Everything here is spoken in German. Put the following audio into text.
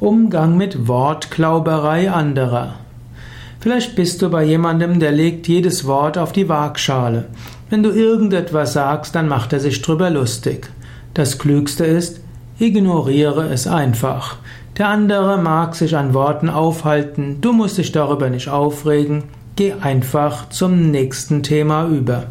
Umgang mit Wortklauberei anderer. Vielleicht bist du bei jemandem, der legt jedes Wort auf die Waagschale. Wenn du irgendetwas sagst, dann macht er sich drüber lustig. Das Klügste ist, ignoriere es einfach. Der andere mag sich an Worten aufhalten, du musst dich darüber nicht aufregen, geh einfach zum nächsten Thema über.